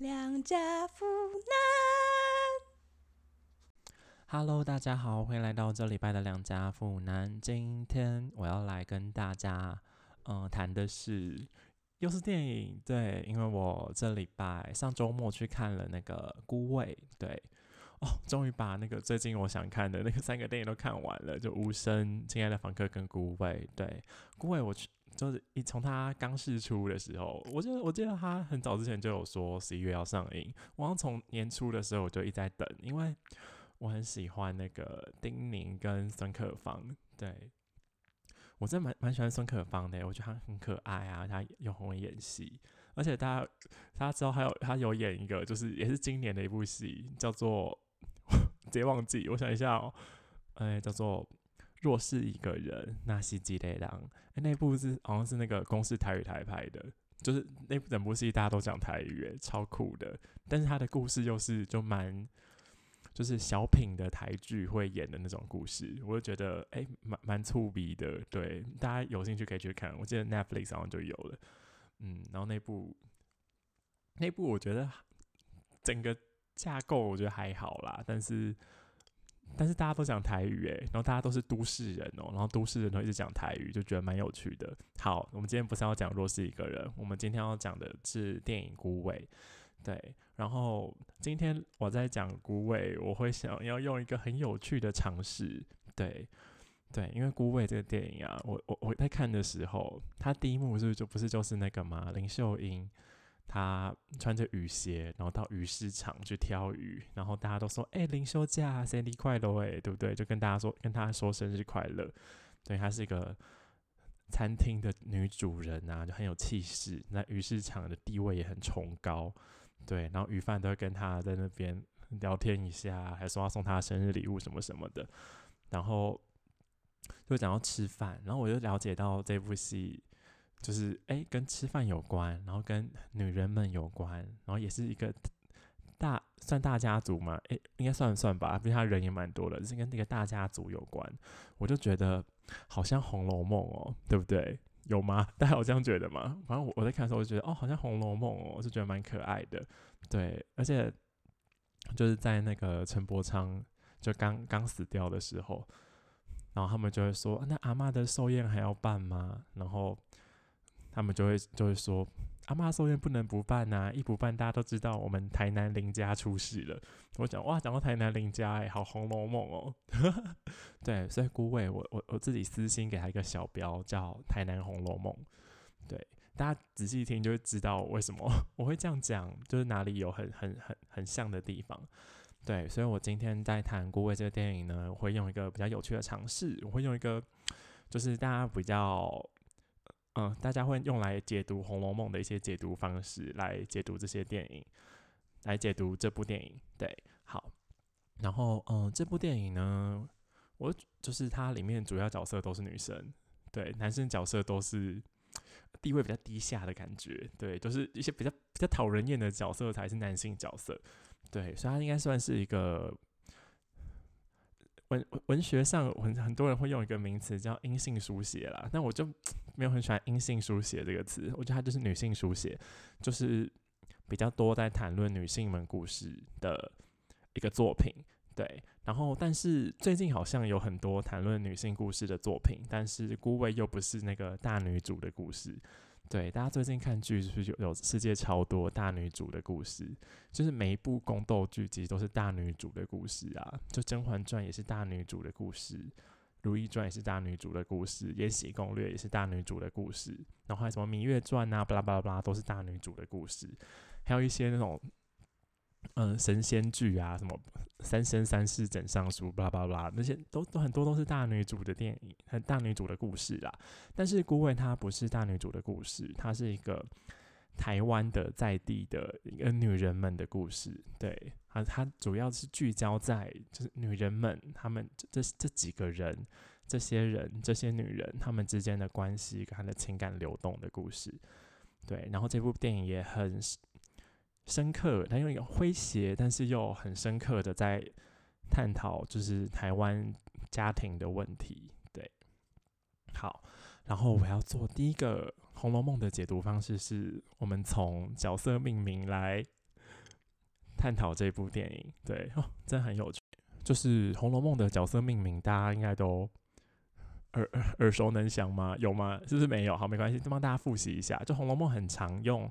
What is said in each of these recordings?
良家妇男。Hello，大家好，欢迎来到这礼拜的两家妇男。今天我要来跟大家，嗯、谈的是又是电影，对，因为我这礼拜上周末去看了那个《孤味》，对，哦，终于把那个最近我想看的那个三个电影都看完了，就《无声》、《亲爱的房客》跟《孤味》。对，《孤味》我去就是一从他刚试出的时候，我记得我记得他很早之前就有说十一月要上映，我好像从年初的时候我就一直在等，因为。我很喜欢那个丁宁跟孙可芳，对我真的蛮蛮喜欢孙可芳的，我觉得她很可爱啊，她又很会演戏，而且他他之后还有她有演一个就是也是今年的一部戏，叫做 直接忘记，我想一下哦，哎、叫做若是一个人，那是几类狼，哎、那部是好像是那个公司台语台拍的。就是那部整部戏大家都讲台语，诶超酷的。但是他的故事又是就蛮就是小品的台剧会演的那种故事，我就觉得哎，蛮蛮粗鄙的。对，大家有兴趣可以去看，我记得 Netflix 好像就有了。嗯，然后那部那部我觉得整个架构我觉得还好啦，但是但是大家都讲台语诶，然后大家都是都市人哦、然后都市人都一直讲台语，就觉得蛮有趣的。好，我们今天不是要讲若是一个人，我们今天要讲的是电影《孤伟》。对，然后今天我在讲孤伟，我会想要用一个很有趣的尝试，对对，因为孤伟这个电影啊，我我我在看的时候，它第一幕是不是就不是就是那个嘛，林秀英他穿着雨鞋，然后到鱼市场去挑鱼，然后大家都说，哎、林休假，生日快乐，哎，对不对？就跟大家说，跟他说生日快乐，对，她是一个。餐厅的女主人啊，就很有气势，那鱼市场的地位也很崇高，对，然后鱼贩都会跟他在那边聊天一下，还说要送他生日礼物什么什么的，然后就讲到吃饭，然后我就了解到这部戏就是哎跟吃饭有关，然后跟女人们有关，然后也是一个大算大家族嘛，哎应该算算吧，毕竟他人也蛮多的，就是跟那个大家族有关，我就觉得好像《红楼梦》哦，对不对？有吗？大家有这样觉得吗？反正我我在看的时候，我就觉得哦，好像《红楼梦》哦，我是觉得蛮可爱的。对，而且就是在那个陈伯昌就刚刚死掉的时候，然后他们就会说：“那阿嬷的寿宴还要办吗？”然后他们就会就会说：“阿妈寿宴不能不办呐、一不办大家都知道我们台南林家出事了。”我讲哇，讲到台南林家、欸，哎，好《红楼梦》哦。对，所以孤味我我我自己私心给他一个小标叫《台南红楼梦》。对，大家仔细听就会知道为什么 我会这样讲，就是哪里有很很很很像的地方。对，所以我今天在谈《孤味》这个电影呢，我会用一个比较有趣的尝试，我会用一个就是大家比较嗯，大家会用来解读《红楼梦》的一些解读方式来解读这些电影，来解读这部电影。对，好，然后嗯，这部电影呢，我就是它里面主要角色都是女生，对，男生角色都是地位比较低下的感觉，对，就是一些比较比较讨人厌的角色才是男性角色，对，所以它应该算是一个文文学上很很多人会用一个名词叫阴性书写啦，但我就没有很喜欢阴性书写这个词，我觉得它就是女性书写，就是比较多在谈论女性们故事的一个作品。对，然后但是最近好像有很多谈论女性故事的作品，但是孤味又不是那个大女主的故事。对，大家最近看剧是不是有有世界超多大女主的故事？就是每一部宫斗剧其实都是大女主的故事啊，就《甄嬛传》也是大女主的故事，《如懿传》也是大女主的故事，《延禧攻略》也是大女主的故事，然后还有什么《芈月传》啊，巴拉巴拉巴拉都是大女主的故事，还有一些那种。嗯，神仙剧啊，什么《三生三世枕上书》，巴拉巴拉，那些都都很多都是大女主的电影，很大女主的故事啦。但是《孤味》它不是大女主的故事，它是一个台湾的在地的一个女人们的故事。对，它它主要是聚焦在就是女人们，她们这这几个人，这些人，这些女人，她们之间的关系跟她的情感流动的故事。对，然后这部电影也很深刻，他用一个诙谐，但是又很深刻的在探讨，就是台湾家庭的问题。对，好，然后我要做第一个《红楼梦》的解读方式是，我们从角色命名来探讨这部电影。对，哦，真很有趣。就是《红楼梦》的角色命名，大家应该都耳耳熟能详吗？有吗？是不是没有？好，没关系，就帮大家复习一下。就《红楼梦》很常用，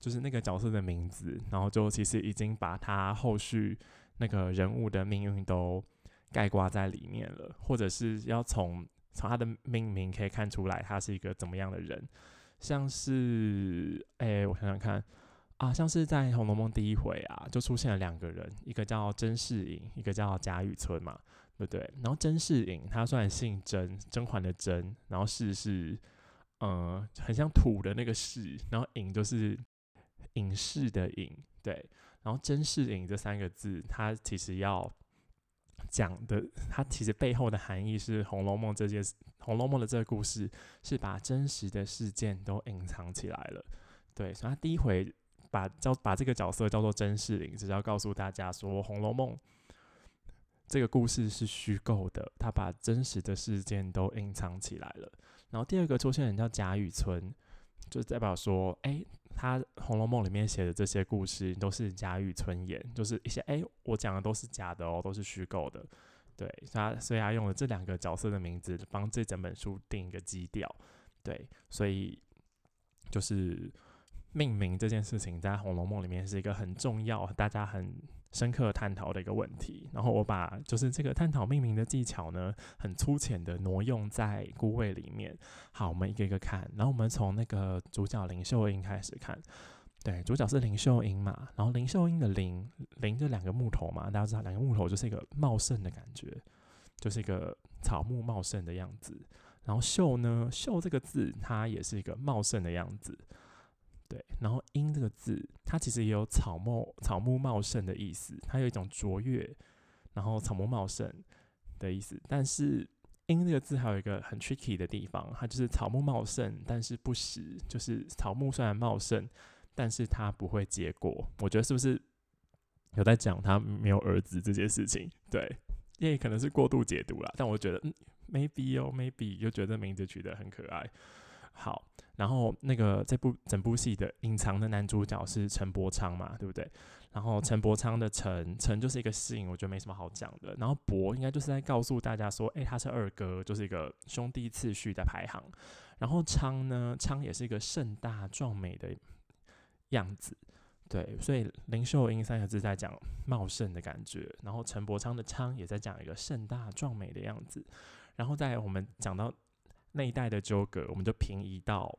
就是那个角色的名字，然后就其实已经把他后续那个人物的命运都盖挂在里面了，或者是要从从他的命名可以看出来他是一个怎么样的人。像是，哎，我想想看。啊，像是在《红楼梦》第一回啊，就出现了两个人，一个叫甄士隐，一个叫贾雨村嘛，对不对？然后甄士隐他虽然姓甄，甄嬛的甄，然后士是，呃，很像土的那个士，然后隐就是影视的影，对。然后甄士隐这三个字，它其实要讲的，它其实背后的含义是《红楼梦》这件《红楼梦》的这个故事是把真实的事件都隐藏起来了，对。所以他第一回。把叫把这个角色叫做甄士隐，是要告诉大家说，《红楼梦》这个故事是虚构的，他把真实的事件都隐藏起来了。然后第二个出现人叫贾雨村，就代表说，哎，他《红楼梦》里面写的这些故事都是假语村言，就是一些哎，我讲的都是假的哦，都是虚构的。对，他所以他用了这两个角色的名字，帮这整本书定一个基调。对，所以就是。命名这件事情在《红楼梦》里面是一个很重要、大家很深刻探讨的一个问题。然后我把就是这个探讨命名的技巧呢，很粗浅的挪用在《孤位》里面。好，我们一个一个看。然后我们从那个主角林秀英开始看。对，主角是林秀英嘛。然后林秀英的林林这两个木头嘛，大家知道两个木头就是一个茂盛的感觉，就是一个草木茂盛的样子。然后秀呢，秀这个字它也是一个茂盛的样子。对，然后“英”这个字，它其实也有草木草木茂盛的意思，它有一种卓越，然后草木茂盛的意思。但是“英”这个字还有一个很 tricky 的地方，它就是草木茂盛，但是不实，就是草木虽然茂盛，但是它不会结果。我觉得是不是有在讲他没有儿子这件事情？对，也可能是过度解读了。但我觉得，嗯，maybe 哦，maybe 就觉得名字取得很可爱。好。然后那个这部整部戏的隐藏的男主角是陈伯昌嘛，对不对？然后陈伯昌的陈陈就是一个姓，我觉得没什么好讲的。然后伯应该就是在告诉大家说，哎，他是二哥，就是一个兄弟次序的排行。然后昌呢，昌也是一个盛大壮美的样子，对。所以林秀英三个字在讲茂盛的感觉，然后陈伯昌的昌也在讲一个盛大壮美的样子。然后在我们讲到那一代的纠葛，我们就平移到。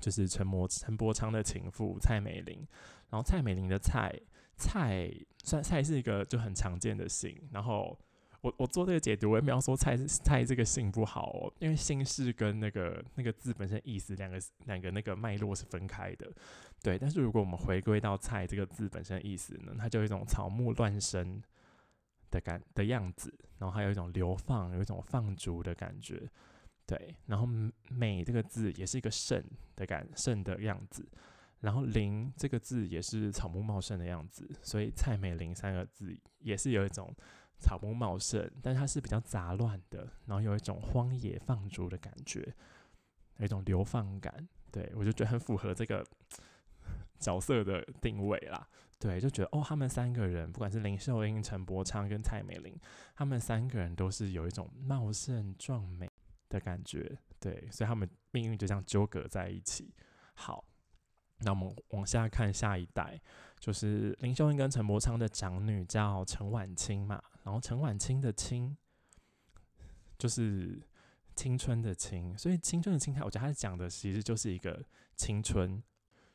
就是陈伯陈伯昌的情妇蔡美玲，然后蔡美玲的蔡蔡算蔡是一个就很常见的姓，然后我我做这个解读，我也没有说蔡蔡这个姓不好哦，因为姓氏跟那个那个字本身意思两个两个那个脉络是分开的，对。但是如果我们回归到蔡这个字本身意思呢，它就有一种草木乱生的感的样子，然后还有一种流放，有一种放逐的感觉。对，然后美这个字也是一个盛的感盛的样子，然后林这个字也是草木茂盛的样子，所以蔡美玲三个字也是有一种草木茂盛，但它是比较杂乱的，然后有一种荒野放逐的感觉，有一种流放感。对我就觉得很符合这个角色的定位啦。对，就觉得哦，他们三个人，不管是林秀英、陈伯昌跟蔡美玲，他们三个人都是有一种茂盛壮美。的感觉，对，所以他们命运就这样纠葛在一起。好，那我们往下看下一代，就是林秀英跟陈伯昌的长女叫陈婉清嘛，然后陈婉清的清就是青春的青，所以青春的青，我觉得他讲的其实就是一个青春，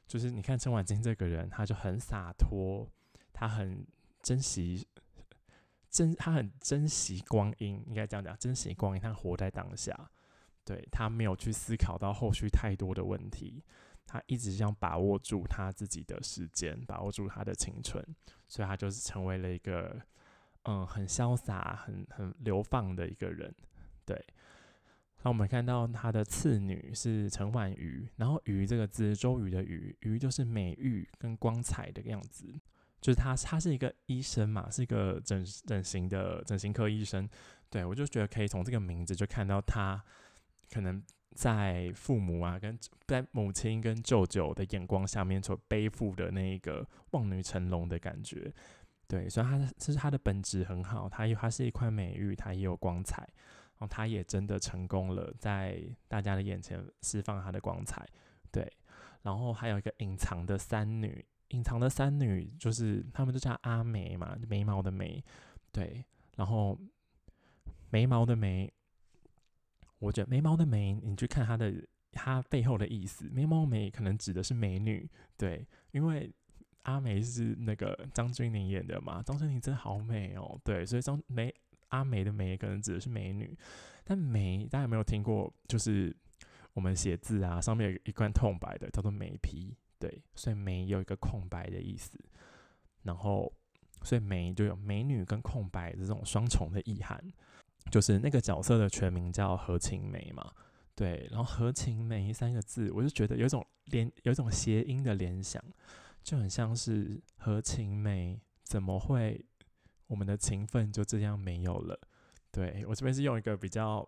就是你看陈婉清这个人，他就很洒脱，他很珍惜。珍他很珍惜光阴，应该这样讲，珍惜光阴，他活在当下，对他没有去思考到后续太多的问题，他一直想把握住他自己的时间，把握住他的青春，所以他就是成为了一个嗯很潇洒、很很流放的一个人。对，那我们看到他的次女是陈婉瑜，然后“瑜”这个字，周瑜的“瑜”，“瑜”就是美玉跟光彩的样子。就是他，他是一个医生嘛，是一个整整形的整形科医生。对我就觉得可以从这个名字就看到他可能在父母啊跟在母亲跟舅舅的眼光下面所背负的那一个望女成龙的感觉。对，所以他其实他的本质很好，他有他是一块美玉，他也有光彩，然后他也真的成功了，在大家的眼前释放他的光彩。对，然后还有一个隐藏的三女，隐藏的三女就是他们都叫阿梅嘛，眉毛的眉。对，然后眉毛的眉。我觉得眉毛的眉，你去看它的它背后的意思，眉毛眉可能指的是美女，对，因为阿梅是那个张钧甯演的嘛，张钧甯真的好美哦，对，所以张梅阿梅的梅可能指的是美女，但眉大家有没有听过？就是我们写字啊，上面有一块空白的，叫做眉皮，对，所以眉有一个空白的意思，然后所以眉就有美女跟空白这种双重的意涵。就是那个角色的全名叫何晴梅嘛，对，然后何晴梅三个字，我就觉得有一种联，有一种谐音的联想，就很像是何晴梅怎么会我们的情分就这样没有了？对我这边是用一个比较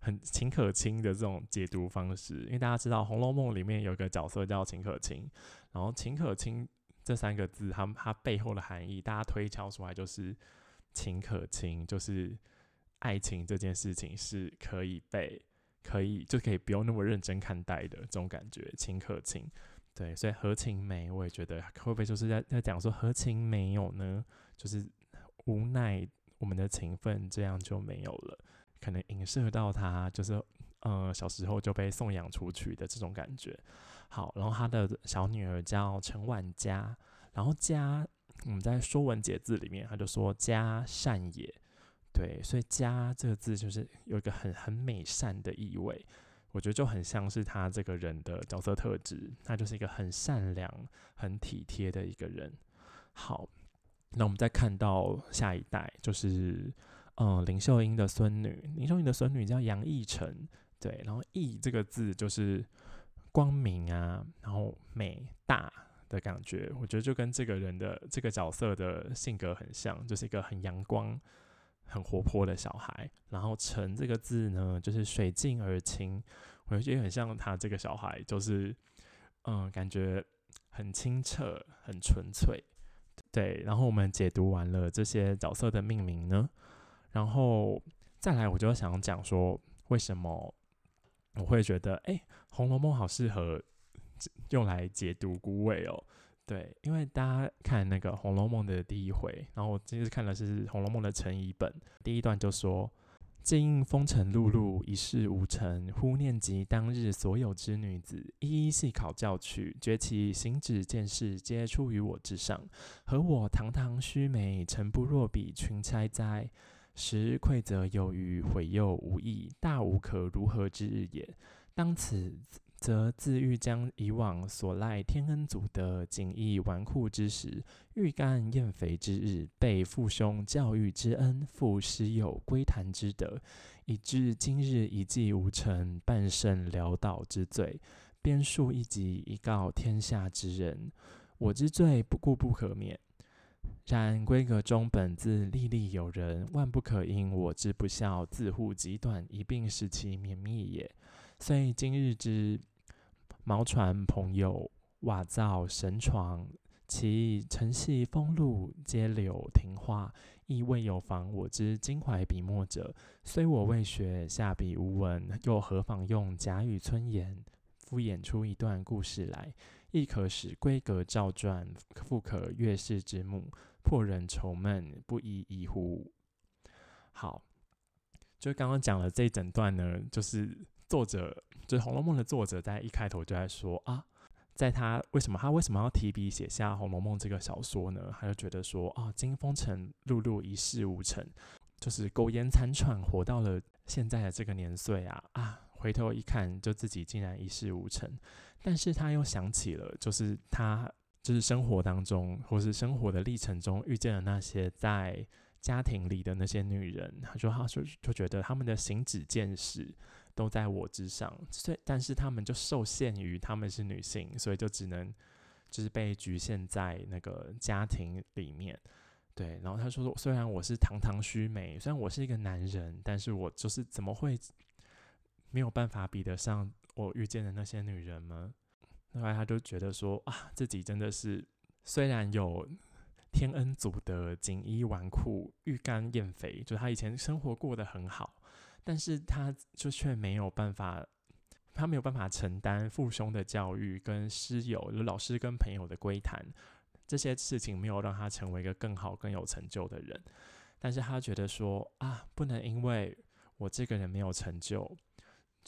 很秦可卿的这种解读方式，因为大家知道《红楼梦》里面有一个角色叫秦可卿，然后秦可卿这三个字，它它背后的含义，大家推敲出来就是。秦可卿，就是爱情这件事情是可以被可以就可以不用那么认真看待的这种感觉。秦可卿，对，所以何情没，我也觉得会不会就是在在讲说何情没有呢？就是无奈我们的情分这样就没有了，可能影射到他就是呃小时候就被送养出去的这种感觉。好，然后他的小女儿叫陈婉佳，然后佳。我们在《说文解字》里面，他就说“佳善也”，对，所以“佳”这个字就是有一个很很美善的意味，我觉得就很像是他这个人的角色特质，他就是一个很善良、很体贴的一个人。好，那我们再看到下一代，就是嗯林秀英的孙女，林秀英的孙女叫杨逸晨，对，然后“逸”这个字就是光明啊，然后美大。的感觉，我觉得就跟这个人的这个角色的性格很像，就是一个很阳光、很活泼的小孩。然后“晨”这个字呢，就是水静而清，我觉得很像他这个小孩，就是嗯，感觉很清澈、很纯粹。对，然后我们解读完了这些角色的命名呢，然后再来，我就想讲说，为什么我会觉得，哎，《红楼梦》好适合。用来解读孤味哦，对，因为大家看那个《红楼梦》的第一回，然后我今天看的是《红楼梦》的成译本，第一段就说：“今风尘碌碌，一事无成，忽念及当日所有之女子，一一细考教去，觉其行止见识，皆出于我之上。和我堂堂须眉，诚不若比群钗哉？时愧则有余，悔又无益，大无可如何之日也。当此。”则自欲将以往所赖天恩祖德锦衣纨绔之时，欲干厌肥之日，被父兄教育之恩，父师友归谈之德，以致今日一计无成，半生潦倒之罪，编述一集以告天下之人。我之罪不顾不可免，然闺阁中本自历历有人，万不可因我之不孝，自护极短，一并使其免灭也。虽今日之。毛船朋友，瓦灶神床，其承系风露，皆柳庭花，亦未有妨我之襟怀笔墨者。虽我未学，下笔无文，又何妨用贾语村言，敷衍出一段故事来，亦可使闺阁照传，复可悦世之目，破人愁闷，不亦宜乎？好，就刚刚讲了这一整段呢，就是作者。就是《红楼梦》的作者在一开头就在说啊，在他为什么他为什么要提笔写下《红楼梦》这个小说呢？他就觉得说啊，金风尘碌碌一事无成，就是苟延残喘，活到了现在的这个年岁啊啊，回头一看，就自己竟然一事无成。但是他又想起了，就是他就是生活当中或是生活的历程中遇见了那些在家庭里的那些女人，他说他就就觉得他们的行止见识。都在我之上，所以但是他们就受限于他们是女性，所以就只能就是被局限在那个家庭里面。对，然后他说，虽然我是堂堂须眉，虽然我是一个男人，但是我就是怎么会没有办法比得上我遇见的那些女人吗？后来他就觉得说啊，自己真的是虽然有天恩祖的锦衣纨绔、欲干燕肥，就他以前生活过得很好，但是他就却没有办法，他没有办法承担父兄的教育跟师友、老师跟朋友的归谈这些事情，没有让他成为一个更好、更有成就的人。但是他觉得说啊，不能因为我这个人没有成就，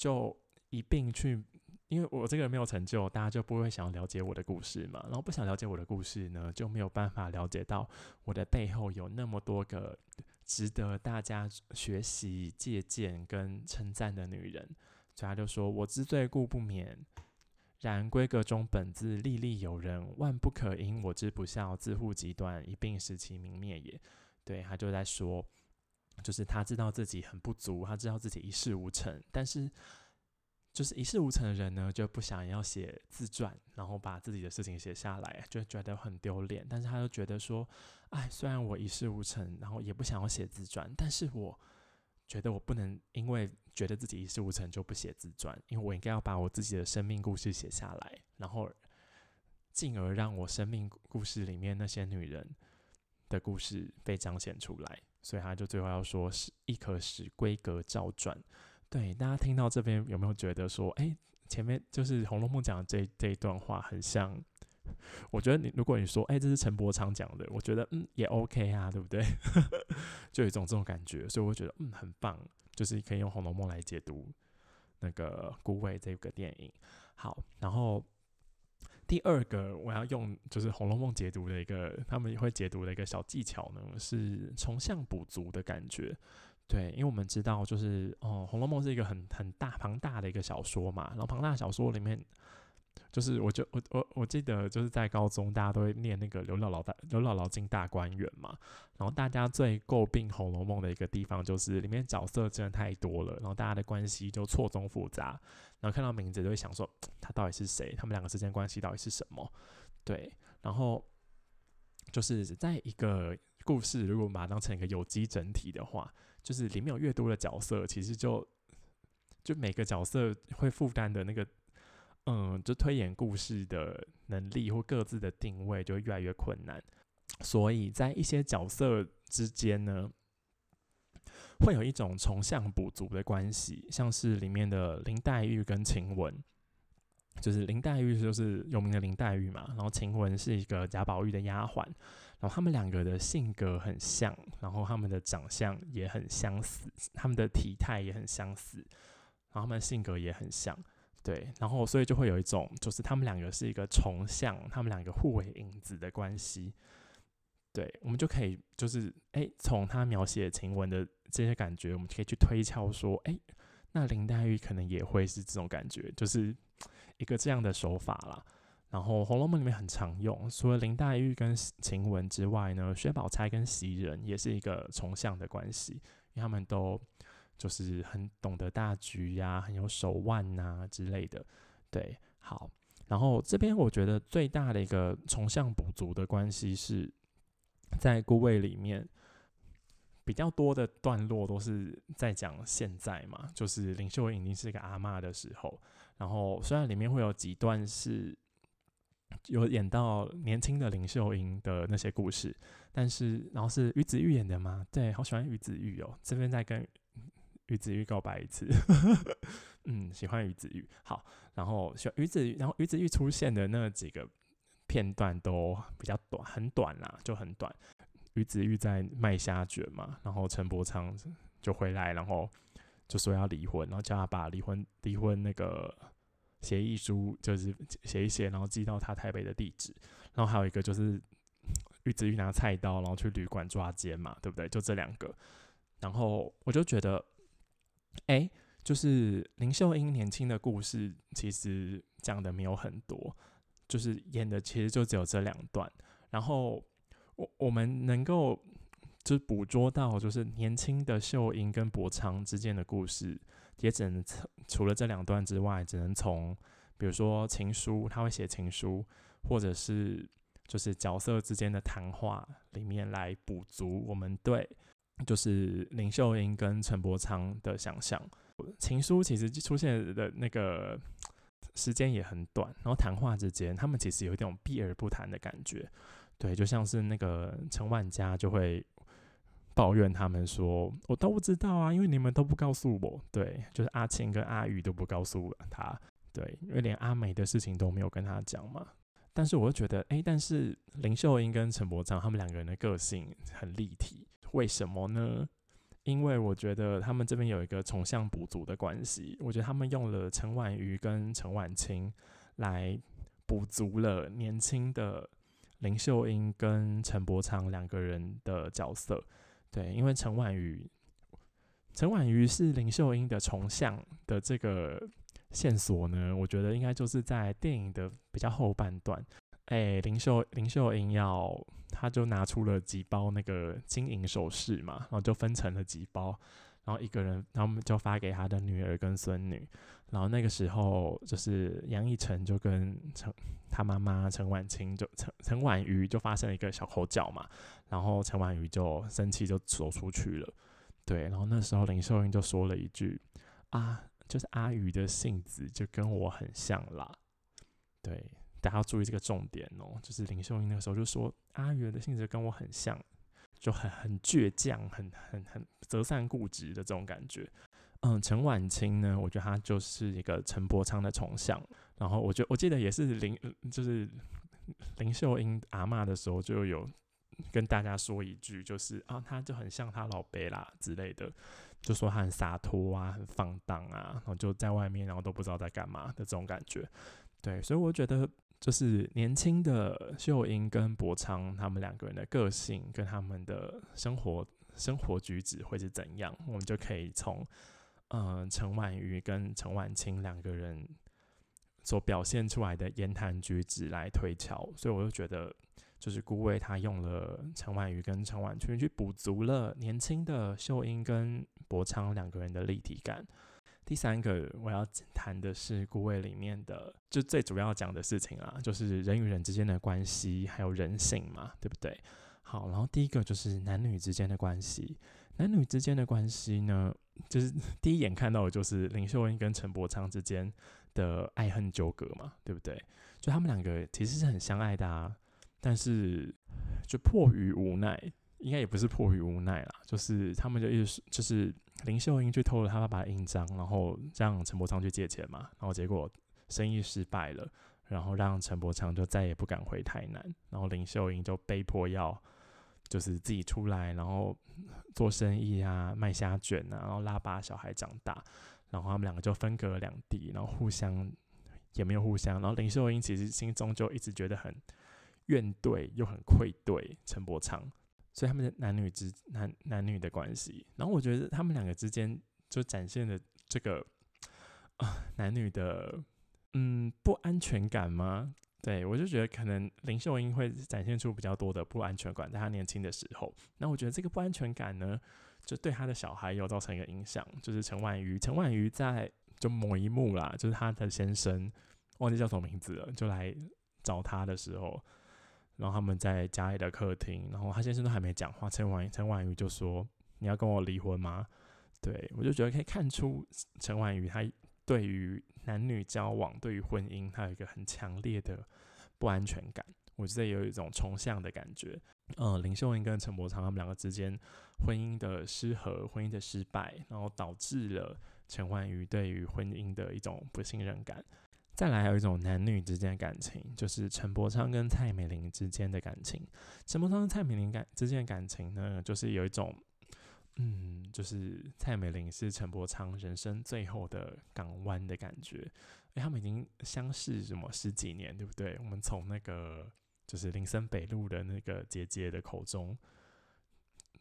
就一并去。因为我这个人没有成就，大家就不会想要了解我的故事嘛。然后不想了解我的故事呢，就没有办法了解到我的背后有那么多个值得大家学习、借鉴跟称赞的女人。所以他就说：“我之罪故不免，然闺阁中本自历历有人，万不可因我之不孝，自护极端，一并使其泯灭也。”对他就在说，就是他知道自己很不足，他知道自己一事无成，但是。就是一事无成的人呢，就不想要写自传，然后把自己的事情写下来，就觉得很丢脸。但是他又觉得说，哎，虽然我一事无成，然后也不想要写自传，但是我觉得我不能因为觉得自己一事无成就不写自传，因为我应该要把我自己的生命故事写下来，然后进而让我生命故事里面那些女人的故事被彰显出来。所以他就最后要说，是亦可使规格照转。对，大家听到这边有没有觉得说，哎，前面就是《红楼梦》讲的这这一段话很像？我觉得你如果你说，哎，这是陈伯昌讲的，我觉得嗯也 OK 啊，对不对？就有一种这种感觉，所以我觉得嗯很棒，就是可以用《红楼梦》来解读那个《孤味》这个电影。好，然后第二个我要用就是《红楼梦》解读的一个，他们会解读的一个小技巧呢，是从相补足的感觉。对，因为我们知道，就是哦，《红楼梦》是一个很很大庞大的一个小说嘛。然后庞大小说里面，就是我就我我我记得就是在高中，大家都会念那个刘姥姥大刘姥姥进大观园嘛。然后大家最诟病《红楼梦》的一个地方，就是里面角色真的太多了，然后大家的关系就错综复杂。然后看到名字就会想说，他到底是谁？他们两个之间关系到底是什么？对，然后就是在一个故事，如果把它当成一个有机整体的话。就是里面有越多的角色，其实就就每个角色会负担的那个，嗯，就推演故事的能力或各自的定位就会越来越困难。所以在一些角色之间呢，会有一种重向补足的关系，像是里面的林黛玉跟晴雯，就是林黛玉就是有名的林黛玉嘛，然后晴雯是一个贾宝玉的丫鬟。然后他们两个的性格很像，然后他们的长相也很相似，他们的体态也很相似，然后他们性格也很像，对，然后所以就会有一种，就是他们两个是一个重像，他们两个互为影子的关系，对，我们就可以就是哎，从他描写晴雯的这些感觉，我们可以去推敲说，哎，那林黛玉可能也会是这种感觉，就是一个这样的手法啦。然后《红楼梦》里面很常用，除了林黛玉跟晴雯之外呢，薛宝钗跟袭人也是一个重像的关系，因为他们都就是很懂得大局呀，很有手腕呐之类的。对，好，然后这边我觉得最大的一个重像补足的关系是在《孤味》里面比较多的段落都是在讲现在嘛，就是林秀英已经是一个阿妈的时候，然后虽然里面会有几段是。有演到年轻的林秀英的那些故事，但是然后是于子玉演的吗？对，好喜欢于子玉哦，这边在跟于子玉告白一次，嗯，喜欢于子玉。好，然后喜欢于子玉，然后于子玉出现的那几个片段都比较短，很短啦，就很短。于子玉在卖虾卷嘛，然后陈伯昌就回来，然后就说要离婚，然后叫他把离婚离婚那个。协议书就是写一写，然后寄到他台北的地址。然后还有一个就是玉子玉拿菜刀，然后去旅馆抓奸嘛，对不对？就这两个。然后我就觉得，哎，就是林秀英年轻的故事，其实讲的没有很多，就是演的其实就只有这两段。然后我我们能够就是捕捉到，就是年轻的秀英跟伯昌之间的故事。也只能除了这两段之外，只能从比如说情书，他会写情书，或者是就是角色之间的谈话里面来补足我们对就是林秀英跟陈伯昌的想象。情书其实出现的那个时间也很短，然后谈话之间，他们其实有一种避而不谈的感觉。对，就像是那个陈万家就会抱怨他们说：“我都不知道啊，因为你们都不告诉我。”对，就是阿青跟阿宇都不告诉他。对，因为连阿美的事情都没有跟他讲嘛。但是我就觉得，哎，但是林秀英跟陈柏昌他们两个人的个性很立体，为什么呢？因为我觉得他们这边有一个重向补足的关系，我觉得他们用了陈婉瑜跟陈婉清来补足了年轻的林秀英跟陈柏昌两个人的角色。对，因为陈婉瑜，陈婉瑜是林秀英的重相的这个。线索呢？我觉得应该就是在电影的比较后半段，哎，林秀林秀英要，他就拿出了几包那个金银首饰嘛，然后就分成了几包，然后一个人，然后就发给他的女儿跟孙女，然后那个时候就是杨逸晨就跟陈他妈妈陈婉清就陈陈婉瑜就发生了一个小口角嘛，然后陈婉瑜就生气就走出去了，对，然后那时候林秀英就说了一句啊。就是阿宇的性子就跟我很像啦，对，大家要注意这个重点哦。就是林秀英那个时候就说阿宇的性子跟我很像，就很很倔强，很很很折善固执的这种感觉。嗯，陈婉清呢，我觉得他就是一个陈伯昌的重像。然后我觉我记得也是林，就是林秀英阿妈的时候就有跟大家说一句，就是啊，他就很像他老贝啦之类的。就说他很洒脱啊，很放荡啊，然后就在外面，然后都不知道在干嘛的这种感觉。对，所以我觉得就是年轻的秀英跟博昌他们两个人的个性跟他们的生活生活举止会是怎样，我们就可以从嗯陈婉瑜跟陈婉清两个人所表现出来的言谈举止来推敲。所以我就觉得。就是顾魏他用了陈婉瑜跟陈婉君去补足了年轻的秀英跟博昌两个人的立体感。第三个我要谈的是顾魏里面的，就最主要讲的事情啦，就是人与人之间的关系，还有人性嘛，对不对？好，然后第一个就是男女之间的关系。男女之间的关系呢，就是 第一眼看到的就是林秀英跟陈柏昌之间的爱恨纠葛嘛，对不对？就他们两个其实是很相爱的啊。但是，就迫于无奈，应该也不是迫于无奈啦，就是他们就一直就是林秀英去偷了他爸爸的印章，然后让陈伯昌去借钱嘛，然后结果生意失败了，然后让陈伯昌就再也不敢回台南，然后林秀英就被迫要就是自己出来，然后做生意啊，卖虾卷啊，然后拉把小孩长大，然后他们两个就分隔两地，然后互相也没有互相，然后林秀英其实心中就一直觉得很。怨怼又很愧对陈伯昌，所以他们的男女之男男女的关系，然后我觉得他们两个之间就展现的这个啊男女的嗯不安全感吗？对我就觉得可能林秀英会展现出比较多的不安全感，在她年轻的时候。那我觉得这个不安全感呢，就对他的小孩有造成一个影响，就是陈婉瑜，陈婉瑜在就某一幕啦，就是他的先生忘记叫什么名字了，就来找他的时候。然后他们在家里的客厅，然后他先生都还没讲话，陈婉陈婉瑜就说：“你要跟我离婚吗？”对我就觉得可以看出陈婉瑜她对于男女交往、对于婚姻，她有一个很强烈的不安全感。我觉得有一种重向的感觉。嗯，林秀英跟陈柏昌他们两个之间婚姻的失和、婚姻的失败，然后导致了陈婉瑜对于婚姻的一种不信任感。再来，有一种男女之间的感情，就是陈柏昌跟蔡美玲之间的感情。陈柏昌跟蔡美玲感之间的感情呢，就是有一种，嗯，就是蔡美玲是陈柏昌人生最后的港湾的感觉。哎，他们已经相识什么十几年，对不对？我们从那个就是林森北路的那个姐姐的口中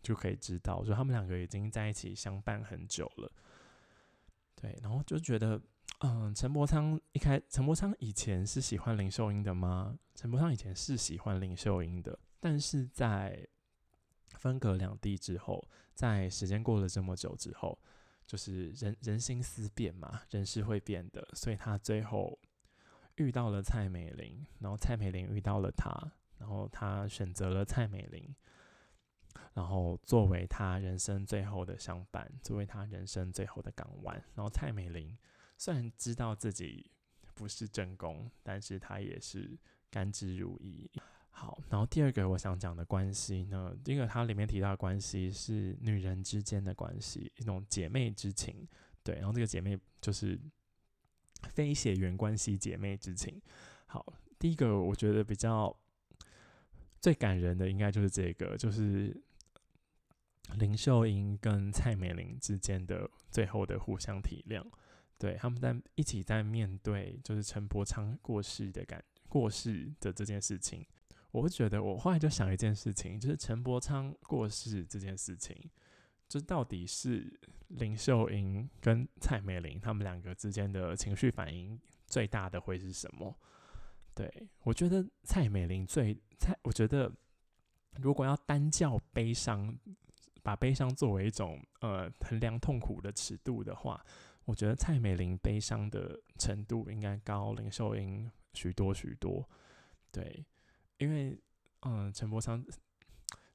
就可以知道，就他们两个已经在一起相伴很久了。对，然后就觉得。嗯，陈柏昌一开，陈柏昌以前是喜欢林秀英的吗？陈柏昌以前是喜欢林秀英的，但是在分隔两地之后，在时间过了这么久之后，就是人人心思变嘛，人是会变的，所以他最后遇到了蔡美玲，然后蔡美玲遇到了他，然后他选择了蔡美玲，然后作为他人生最后的相伴，作为他人生最后的港湾。然后蔡美玲虽然知道自己不是正宫，但是她也是甘之如饴。好，然后第二个我想讲的关系呢，第一个它里面提到的关系是女人之间的关系，一种姐妹之情。对，然后这个姐妹就是非血缘关系姐妹之情。好，第一个我觉得比较最感人的应该就是这个，就是林秀英跟蔡美玲之间的最后的互相体谅。对，他们在一起在面对就是陈伯昌过世的感过世的这件事情。我会觉得，我后来就想一件事情，就是陈伯昌过世这件事情，就到底是林秀英跟蔡美玲他们两个之间的情绪反应最大的会是什么？对我觉得蔡美玲最蔡，我觉得如果要单叫悲伤，把悲伤作为一种呃衡量痛苦的尺度的话，我觉得蔡美玲悲伤的程度应该高林秀英许多许多，对。因为，嗯，陈柏昌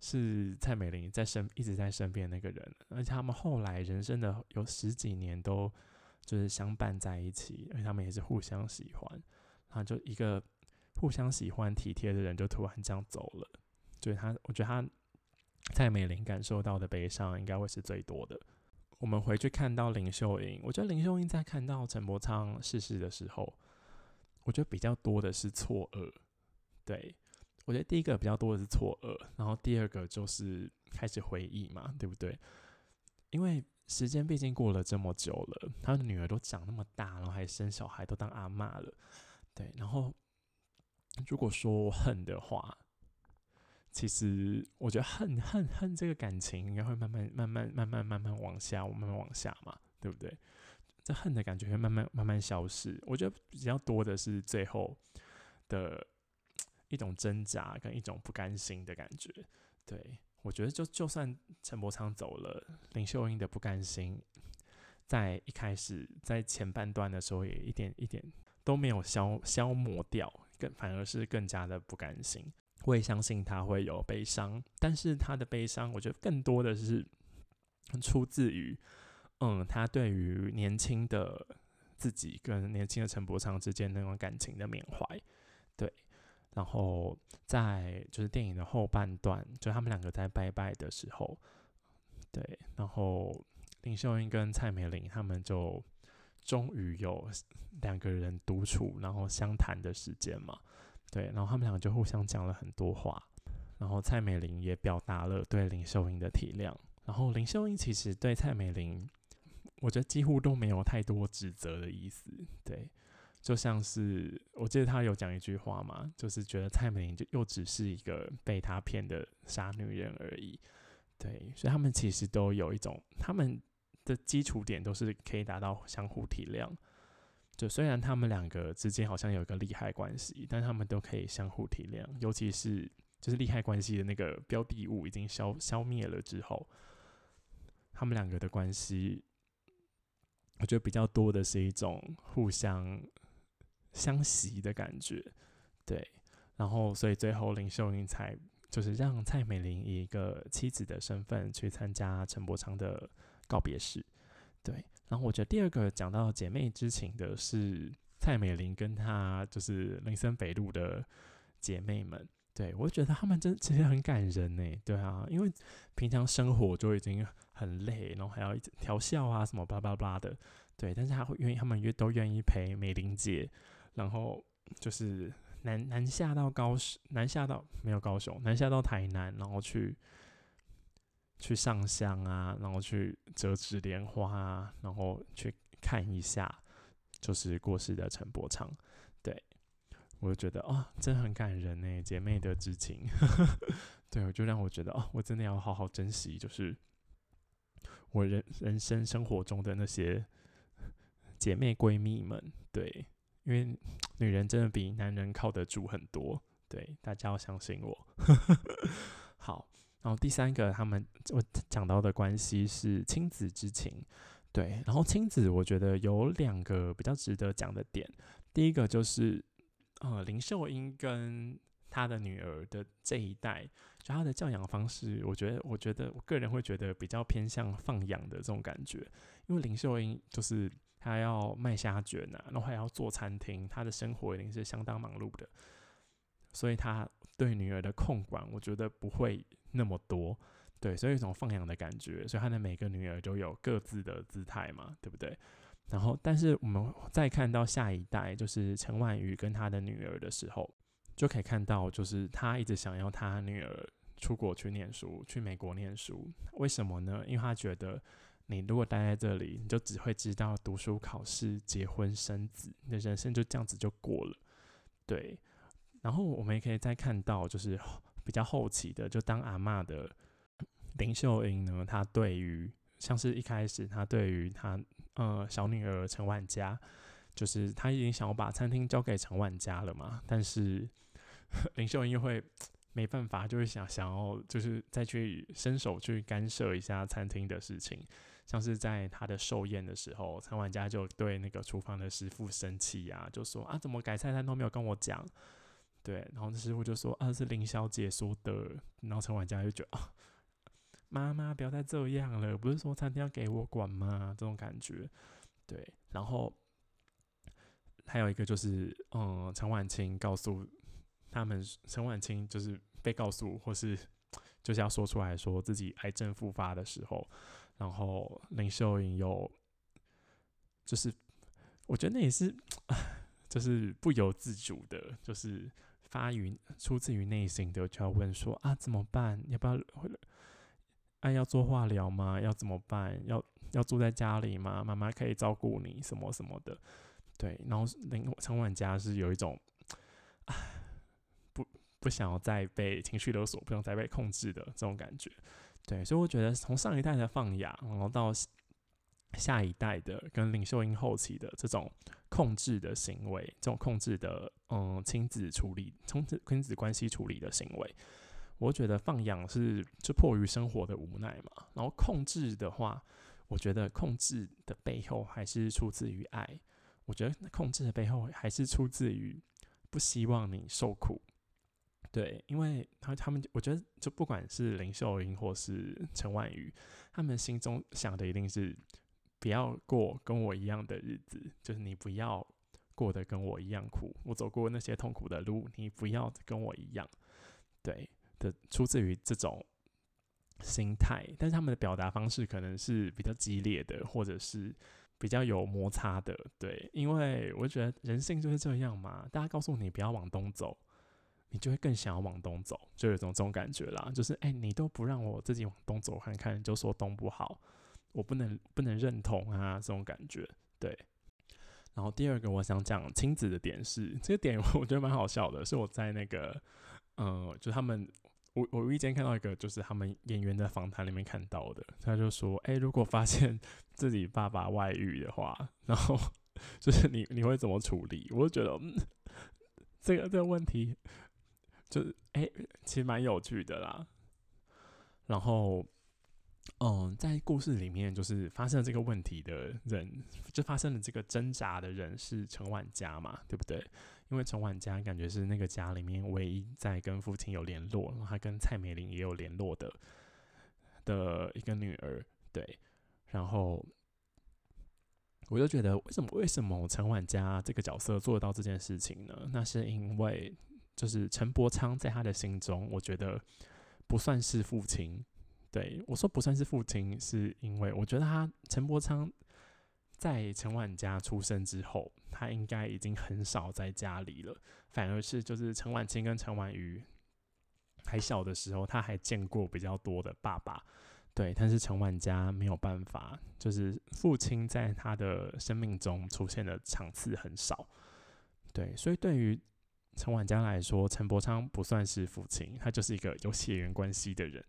是蔡美玲在身一直在身边那个人，而且他们后来人生的有十几年都就是相伴在一起，而且他们也是互相喜欢，然后就一个互相喜欢体贴的人就突然这样走了，所以他我觉得他蔡美玲感受到的悲伤应该会是最多的。我们回去看到林秀英，我觉得林秀英在看到陈伯昌逝世的时候，我觉得比较多的是错愕，对。我觉得第一个比较多的是错愕，然后第二个就是开始回忆嘛，对不对？因为时间毕竟过了这么久了，他的女儿都长那么大，然后还生小孩，都当阿妈了，对。然后如果说恨的话，其实我觉得恨恨恨这个感情应该会慢慢慢慢慢慢慢慢往下，慢慢往下嘛，对不对？这恨的感觉会慢慢慢慢消失。我觉得比较多的是最后的。一种挣扎跟一种不甘心的感觉，对我觉得就就算陈柏昌走了，林秀英的不甘心，在一开始在前半段的时候也一点一点都没有消消磨掉，更反而是更加的不甘心。我也相信他会有悲伤，但是他的悲伤，我觉得更多的是出自于，嗯，他对于年轻的自己跟年轻的陈伯昌之间那种感情的缅怀。对然后在就是电影的后半段，就他们两个在拜拜的时候，对，然后林秀英跟蔡美玲他们就终于有两个人独处，然后相谈的时间嘛，对，然后他们两个就互相讲了很多话，然后蔡美玲也表达了对林秀英的体谅，然后林秀英其实对蔡美玲，我觉得几乎都没有太多指责的意思，对。就像是我记得他有讲一句话嘛，就是觉得蔡美玲就又只是一个被他骗的傻女人而已，对，所以他们其实都有一种他们的基础点都是可以达到相互体谅，就虽然他们两个之间好像有一个利害关系，但他们都可以相互体谅，尤其是就是利害关系的那个标的物已经消消灭了之后，他们两个的关系，我觉得比较多的是一种互相。相惜的感觉，对，然后所以最后林秀英才就是让蔡美玲以一个妻子的身份去参加陈伯昌的告别式，对，然后我觉得第二个讲到姐妹之情的是蔡美玲跟她就是林森北路的姐妹们，对我觉得他们真其实很感人呢，对啊，因为平常生活就已经很累，然后还要调笑啊什么巴拉巴拉的，对，但是他会愿意，他们愿都愿意陪美玲姐。然后就是南南下到高雄，南下到没有高雄，南下到台南，然后去去上香啊，然后去折纸莲花啊，然后去看一下，就是过世的陈伯昌。对我就觉得啊，真的很感人呢，姐妹的之情。对，我就让我觉得哦，我真的要好好珍惜，就是我人人生生活中的那些姐妹闺蜜们。对。因为女人真的比男人靠得住很多，对，大家要相信我。好，然后第三个，他们我讲到的关系是亲子之情，对，然后亲子我觉得有两个比较值得讲的点，第一个就是呃林秀英跟她的女儿的这一代，就她的教养方式，我觉得，我觉得我个人会觉得比较偏向放养的这种感觉，因为林秀英就是他要卖虾卷啊，然后还要做餐厅，他的生活一定是相当忙碌的，所以他对女儿的控管，我觉得不会那么多，对，所以一种放养的感觉，所以他的每个女儿都有各自的姿态嘛，对不对？然后，但是我们再看到下一代，就是陈婉瑜跟他的女儿的时候，就可以看到，就是他一直想要他女儿出国去念书，去美国念书。为什么呢？因为他觉得，你如果待在这里，你就只会知道读书、考试、结婚、生子，你的人生就这样子就过了。对。然后我们也可以再看到，就是比较后期的，就当阿妈的林秀英呢，她对于像是一开始，她对于她。呃，小女儿陈万佳，就是她已经想要把餐厅交给陈万佳了嘛，但是 林秀英又会没办法，就是想想要就是再去伸手去干涉一下餐厅的事情，像是在她的寿宴的时候，陈万佳就对那个厨房的师傅生气呀，就说啊，怎么改菜单都没有跟我讲，对，然后师傅就说啊，是林小姐说的，然后陈万佳就觉得啊。妈妈，不要再这样了！不是说餐厅要给我管吗？这种感觉，对。然后还有一个就是，嗯，陈婉清告诉他们，陈婉清就是被告诉，或是就是要说出来说自己癌症复发的时候，然后林秀英有，就是我觉得那也是，就是不由自主的，就是发于出自于内心的，就要问说啊，怎么办？要不要？哎，要做化疗吗？要怎么办？要要住在家里吗？妈妈可以照顾你什么什么的，对。然后林陈婉佳是有一种，不不想要再被情绪勒索，不想再被控制的这种感觉，对。所以我觉得从上一代的放养，然后到下一代的跟领袖英后期的这种控制的行为，这种控制的嗯亲子处理、亲子亲子关系处理的行为。我觉得放养是就迫于生活的无奈嘛，然后控制的话，我觉得控制的背后还是出自于爱。我觉得控制的背后还是出自于不希望你受苦。对，因为他他们，我觉得就不管是林秀英或是陈婉瑜，他们心中想的一定是不要过跟我一样的日子，就是你不要过得跟我一样苦。我走过那些痛苦的路，你不要跟我一样。对。的出自于这种心态，但是他们的表达方式可能是比较激烈的，或者是比较有摩擦的。对，因为我觉得人性就是这样嘛。大家告诉你不要往东走，你就会更想要往东走，就有种这种感觉啦。就是哎，你都不让我自己往东走看看，就说东不好，我不能不能认同啊，这种感觉。对。然后第二个我想讲亲子的点是，这个点我觉得蛮好笑的，是我在那个嗯，就他们。我我无意间看到一个，就是他们演员的访谈里面看到的，他就说：“哎，如果发现自己爸爸外遇的话，然后就是你你会怎么处理？”我就觉得，嗯，这个这个问题就是哎，其实蛮有趣的啦。然后，嗯，在故事里面，就是发生了这个问题的人，就发生了这个挣扎的人是陈婉佳嘛，对不对？因为陈婉佳感觉是那个家里面唯一在跟父亲有联络，然后他跟蔡美玲也有联络的的一个女儿，对。然后我就觉得，为什么为什么陈婉佳这个角色做得到这件事情呢？那是因为就是陈伯昌在他的心中，我觉得不算是父亲。对我说不算是父亲，是因为我觉得他陈伯昌。在陈婉家出生之后，他应该已经很少在家里了。反而是就是陈婉清跟陈婉瑜还小的时候，他还见过比较多的爸爸。对，但是陈婉家没有办法，就是父亲在他的生命中出现的场次很少。对，所以对于陈婉家来说，陈伯昌不算是父亲，他就是一个有血缘关系的人。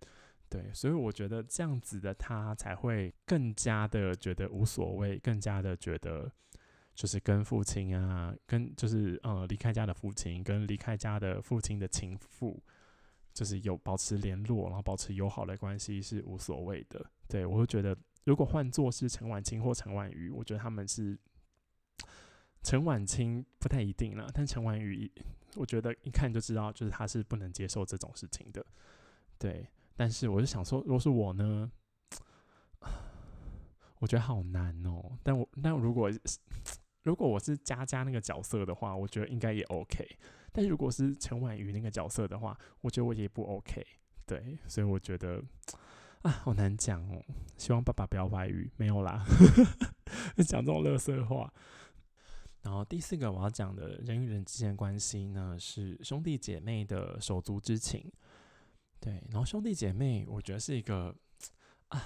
对，所以我觉得这样子的他才会更加的觉得无所谓，更加的觉得就是跟父亲啊，跟就是呃离开家的父亲跟离开家的父亲的情妇，就是有保持联络，然后保持友好的关系是无所谓的。对我会觉得，如果换作是陈婉清或陈婉瑜，我觉得他们是陈婉清不太一定了，但陈婉瑜，我觉得一看就知道，就是他是不能接受这种事情的。对，但是我就想说，如果是我呢，我觉得好难哦。但我但如果如果我是佳佳那个角色的话，我觉得应该也 OK。但如果是陈婉瑜那个角色的话，我觉得我也不 OK。对，所以我觉得啊，好难讲哦。希望爸爸不要外遇，没有啦，讲这种乐色话。然后第四个我要讲的人与人之间关系呢，是兄弟姐妹的手足之情。对，然后兄弟姐妹，我觉得是一个啊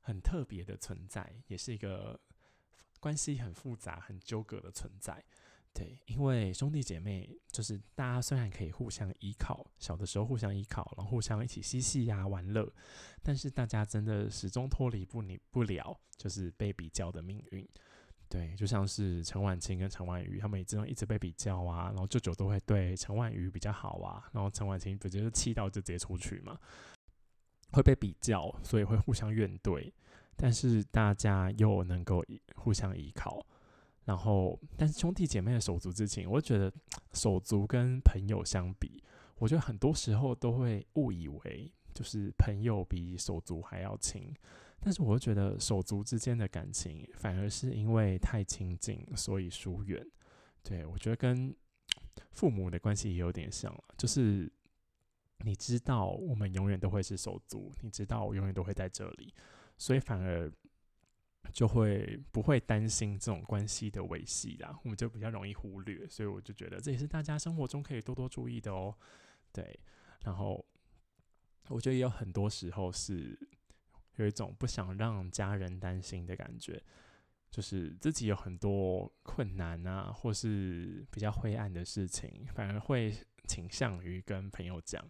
很特别的存在，也是一个关系很复杂、很纠葛的存在。对，因为兄弟姐妹就是大家虽然可以互相依靠，小的时候互相依靠，然后互相一起嬉戏呀、玩乐，但是大家真的始终脱离不你不了，就是被比较的命运。对，就像是陈婉清跟陈婉瑜，他们也这种一直被比较啊，然后舅舅都会对陈婉瑜比较好啊，然后陈婉清不就是气到就直接出去嘛？会被比较，所以会互相怨怼，但是大家又能够互相依靠。然后，但是兄弟姐妹的手足之情，我觉得手足跟朋友相比，我觉得很多时候都会误以为就是朋友比手足还要亲。但是，我觉得手足之间的感情反而是因为太亲近，所以疏远。对我觉得跟父母的关系也有点像，就是你知道我们永远都会是手足，你知道我永远都会在这里，所以反而。就会不会担心这种关系的维系啦，我们就比较容易忽略，所以我就觉得这也是大家生活中可以多多注意的哦。对，然后我觉得也有很多时候是有一种不想让家人担心的感觉，就是自己有很多困难啊，或是比较灰暗的事情，反而会倾向于跟朋友讲。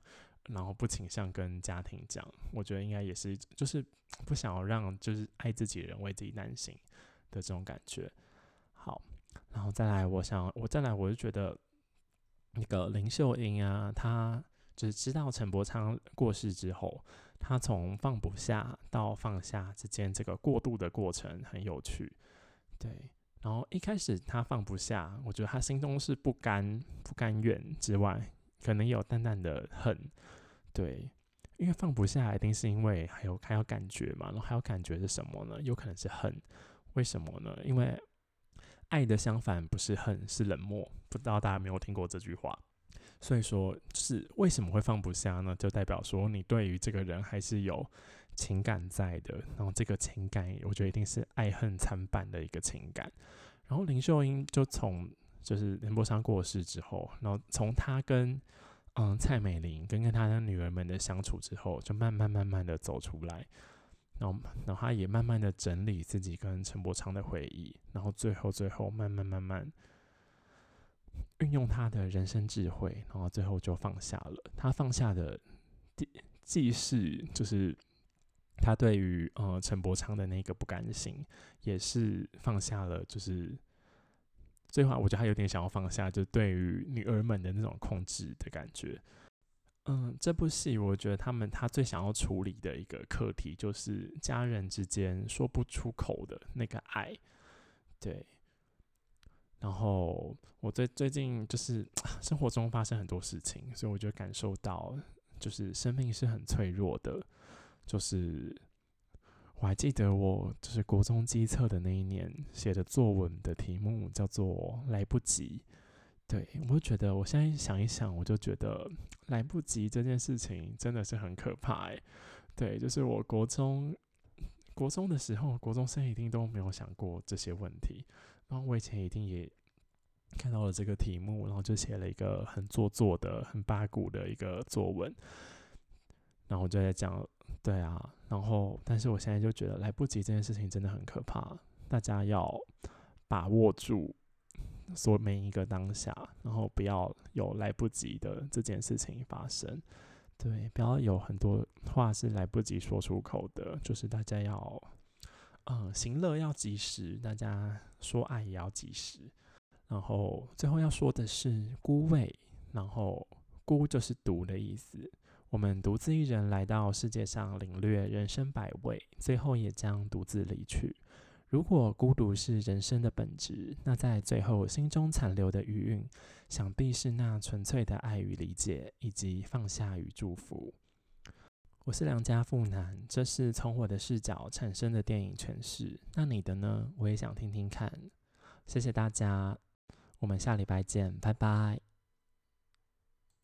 然后不倾向跟家庭讲，我觉得应该也是，就是不想要让就是爱自己的人为自己担心的这种感觉。好，然后再来，我想我再来，我就觉得那个林秀英啊，她就是知道陈伯昌过世之后，他从放不下到放下之间这个过渡的过程很有趣。对，然后一开始他放不下，我觉得他心中是不甘不甘愿之外，可能有淡淡的恨。对，因为放不下，一定是因为还有还有感觉嘛。然后还有感觉是什么呢？有可能是恨。为什么呢？因为爱的相反不是恨，是冷漠。不知道大家有没有听过这句话？所以说，是为什么会放不下呢？就代表说你对于这个人还是有情感在的。然后这个情感，我觉得一定是爱恨参半的一个情感。然后林秀英就从就是林伯昌过世之后，然后从他跟嗯，蔡美玲跟跟她的女儿们的相处之后，就慢慢慢慢的走出来，然后，然后她也慢慢的整理自己跟陈柏昌的回忆，然后最后最后慢慢慢慢运用他的人生智慧，然后最后就放下了。他放下的既既是就是他对于呃陈柏昌的那个不甘心，也是放下了就是。最后，我觉得他有点想要放下，就对于女儿们的那种控制的感觉。嗯，这部戏我觉得他们他最想要处理的一个课题，就是家人之间说不出口的那个爱。对。然后我最最近就是 生活中发生很多事情，所以我就感受到，就是生命是很脆弱的，就是。我还记得我就是国中机测的那一年写的作文的题目叫做“来不及”。对我就觉得，我现在想一想，我就觉得来不及这件事情真的是很可怕诶。对，就是我国中国中的时候，国中生一定都没有想过这些问题。然后我以前一定也看到了这个题目，然后就写了一个很做作的、很八股的一个作文。然后我就在讲，对啊。然后，但是我现在就觉得来不及这件事情真的很可怕，大家要把握住所每一个当下，然后不要有来不及的这件事情发生。对，不要有很多话是来不及说出口的，就是大家要，嗯，行乐要及时，大家说爱也要及时。然后最后要说的是孤味，然后孤就是独的意思。我们独自一人来到世界上，领略人生百味，最后也将独自离去。如果孤独是人生的本质，那在最后心中残留的余韵，想必是那纯粹的爱与理解，以及放下与祝福。我是良家妇男，这是从我的视角产生的电影诠释。那你的呢？我也想听听看。谢谢大家，我们下礼拜见，拜拜。